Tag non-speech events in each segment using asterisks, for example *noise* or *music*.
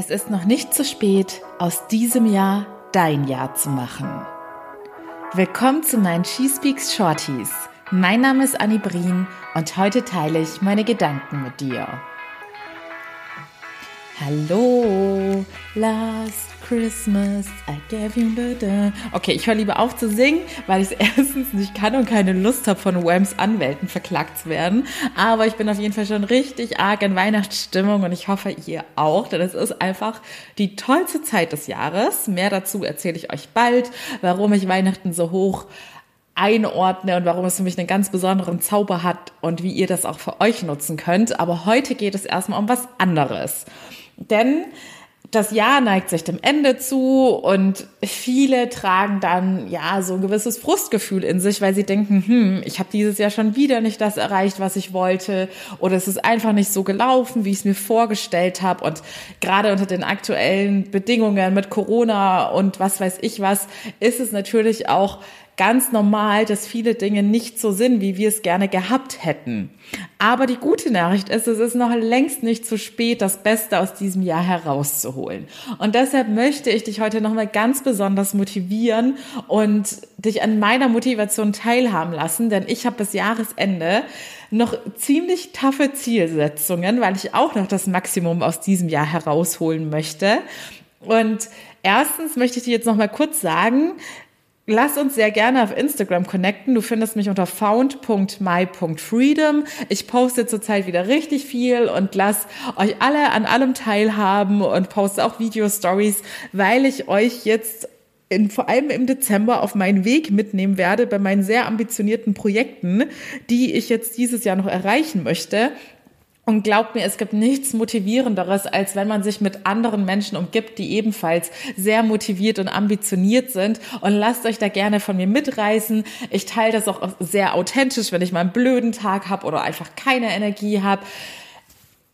Es ist noch nicht zu spät, aus diesem Jahr dein Jahr zu machen. Willkommen zu meinen She Speaks Shorties. Mein Name ist Annie Brien und heute teile ich meine Gedanken mit dir. Hallo, last Christmas, I gave you the... Okay, ich höre lieber auf zu singen, weil ich es *laughs* erstens nicht kann und keine Lust habe, von Whams Anwälten verklagt zu werden. Aber ich bin auf jeden Fall schon richtig arg in Weihnachtsstimmung und ich hoffe, ihr auch, denn es ist einfach die tollste Zeit des Jahres. Mehr dazu erzähle ich euch bald, warum ich Weihnachten so hoch einordne und warum es für mich einen ganz besonderen Zauber hat und wie ihr das auch für euch nutzen könnt. Aber heute geht es erstmal um was anderes. Denn das Jahr neigt sich dem Ende zu und viele tragen dann ja so ein gewisses Frustgefühl in sich, weil sie denken, hm, ich habe dieses Jahr schon wieder nicht das erreicht, was ich wollte oder es ist einfach nicht so gelaufen, wie ich es mir vorgestellt habe. Und gerade unter den aktuellen Bedingungen mit Corona und was weiß ich was, ist es natürlich auch ganz normal, dass viele Dinge nicht so sind, wie wir es gerne gehabt hätten. Aber die gute Nachricht ist, es ist noch längst nicht zu spät, das Beste aus diesem Jahr herauszuholen. Und deshalb möchte ich dich heute nochmal ganz besonders motivieren und dich an meiner Motivation teilhaben lassen, denn ich habe bis Jahresende noch ziemlich taffe Zielsetzungen, weil ich auch noch das Maximum aus diesem Jahr herausholen möchte. Und erstens möchte ich dir jetzt noch mal kurz sagen, Lass uns sehr gerne auf Instagram connecten. Du findest mich unter found.my.freedom. Ich poste zurzeit wieder richtig viel und lass euch alle an allem teilhaben und poste auch Video-Stories, weil ich euch jetzt in, vor allem im Dezember auf meinen Weg mitnehmen werde bei meinen sehr ambitionierten Projekten, die ich jetzt dieses Jahr noch erreichen möchte. Und glaubt mir, es gibt nichts Motivierenderes, als wenn man sich mit anderen Menschen umgibt, die ebenfalls sehr motiviert und ambitioniert sind. Und lasst euch da gerne von mir mitreißen. Ich teile das auch sehr authentisch, wenn ich mal einen blöden Tag habe oder einfach keine Energie habe.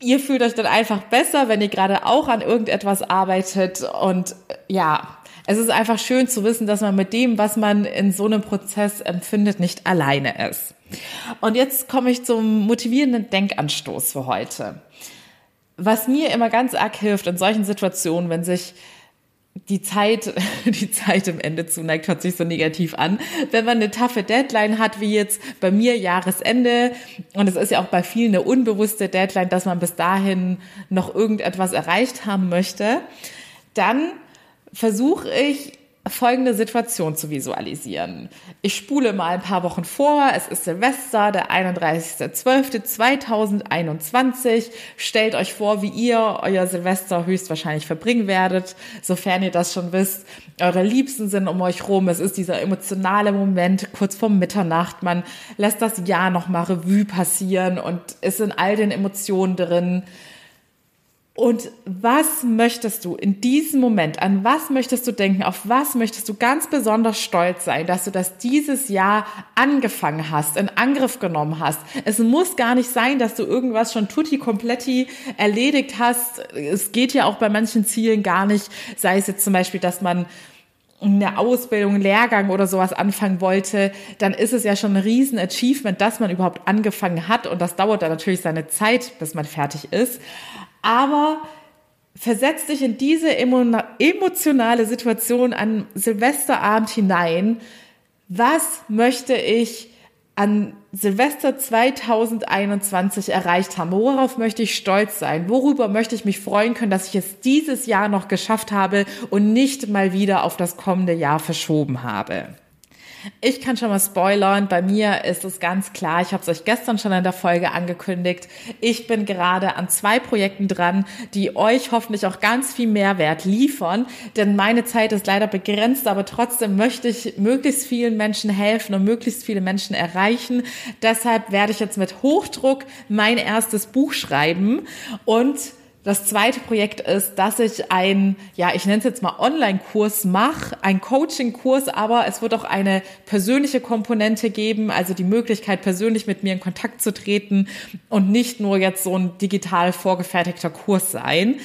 Ihr fühlt euch dann einfach besser, wenn ihr gerade auch an irgendetwas arbeitet. Und ja, es ist einfach schön zu wissen, dass man mit dem, was man in so einem Prozess empfindet, nicht alleine ist. Und jetzt komme ich zum motivierenden Denkanstoß für heute. Was mir immer ganz arg hilft in solchen Situationen, wenn sich die Zeit, *laughs* die Zeit im Ende zuneigt, hört sich so negativ an. Wenn man eine taffe Deadline hat, wie jetzt bei mir Jahresende, und es ist ja auch bei vielen eine unbewusste Deadline, dass man bis dahin noch irgendetwas erreicht haben möchte, dann versuche ich folgende Situation zu visualisieren. Ich spule mal ein paar Wochen vor. Es ist Silvester, der 31.12.2021. Stellt euch vor, wie ihr euer Silvester höchstwahrscheinlich verbringen werdet, sofern ihr das schon wisst. Eure Liebsten sind um euch rum. Es ist dieser emotionale Moment kurz vor Mitternacht. Man lässt das Jahr nochmal Revue passieren und ist in all den Emotionen drin. Und was möchtest du in diesem Moment, an was möchtest du denken, auf was möchtest du ganz besonders stolz sein, dass du das dieses Jahr angefangen hast, in Angriff genommen hast? Es muss gar nicht sein, dass du irgendwas schon tutti kompletti erledigt hast. Es geht ja auch bei manchen Zielen gar nicht, sei es jetzt zum Beispiel, dass man eine Ausbildung, einen Lehrgang oder sowas anfangen wollte, dann ist es ja schon ein riesen Achievement, dass man überhaupt angefangen hat und das dauert dann natürlich seine Zeit, bis man fertig ist aber versetz dich in diese emotionale Situation an Silvesterabend hinein. Was möchte ich an Silvester 2021 erreicht haben? Worauf möchte ich stolz sein? Worüber möchte ich mich freuen können, dass ich es dieses Jahr noch geschafft habe und nicht mal wieder auf das kommende Jahr verschoben habe? Ich kann schon mal spoilern. Bei mir ist es ganz klar, ich habe es euch gestern schon in der Folge angekündigt. Ich bin gerade an zwei Projekten dran, die euch hoffentlich auch ganz viel Mehrwert liefern. Denn meine Zeit ist leider begrenzt, aber trotzdem möchte ich möglichst vielen Menschen helfen und möglichst viele Menschen erreichen. Deshalb werde ich jetzt mit Hochdruck mein erstes Buch schreiben und das zweite Projekt ist, dass ich ein, ja, ich nenne es jetzt mal Online-Kurs mache, ein Coaching-Kurs, aber es wird auch eine persönliche Komponente geben, also die Möglichkeit, persönlich mit mir in Kontakt zu treten und nicht nur jetzt so ein digital vorgefertigter Kurs sein.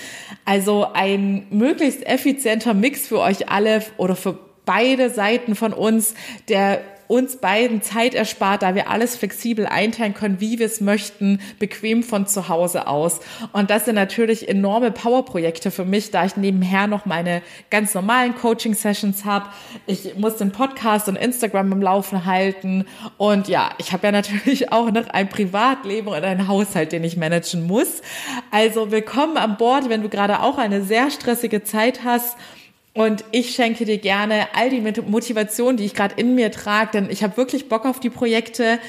Also ein möglichst effizienter Mix für euch alle oder für beide Seiten von uns, der uns beiden Zeit erspart, da wir alles flexibel einteilen können, wie wir es möchten, bequem von zu Hause aus. Und das sind natürlich enorme Powerprojekte für mich, da ich nebenher noch meine ganz normalen Coaching-Sessions habe. Ich muss den Podcast und Instagram im Laufen halten. Und ja, ich habe ja natürlich *laughs* auch noch ein Privatleben und einen Haushalt, den ich managen muss. Also willkommen an Bord, wenn du gerade auch eine sehr stressige Zeit hast und ich schenke dir gerne all die Motivation, die ich gerade in mir trage, denn ich habe wirklich Bock auf die Projekte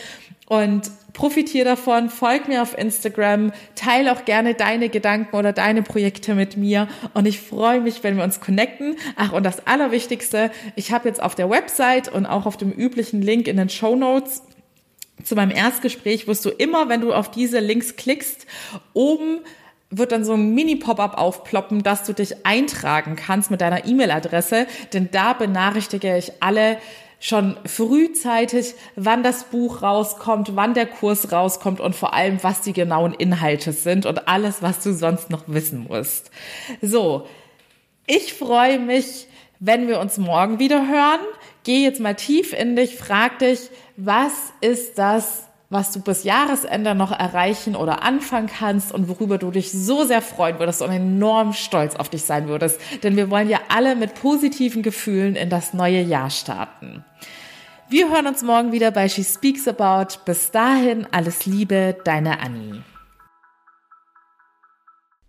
und profitiere davon. Folg mir auf Instagram, teile auch gerne deine Gedanken oder deine Projekte mit mir und ich freue mich, wenn wir uns connecten. Ach, und das Allerwichtigste, ich habe jetzt auf der Website und auch auf dem üblichen Link in den Show Notes zu meinem Erstgespräch wirst du immer, wenn du auf diese Links klickst, oben wird dann so ein Mini-Pop-up aufploppen, dass du dich eintragen kannst mit deiner E-Mail-Adresse, denn da benachrichtige ich alle schon frühzeitig, wann das Buch rauskommt, wann der Kurs rauskommt und vor allem, was die genauen Inhalte sind und alles, was du sonst noch wissen musst. So, ich freue mich, wenn wir uns morgen wieder hören. Geh jetzt mal tief in dich, frag dich, was ist das, was du bis Jahresende noch erreichen oder anfangen kannst und worüber du dich so sehr freuen würdest und enorm stolz auf dich sein würdest. Denn wir wollen ja alle mit positiven Gefühlen in das neue Jahr starten. Wir hören uns morgen wieder bei She Speaks About. Bis dahin alles Liebe, deine Annie.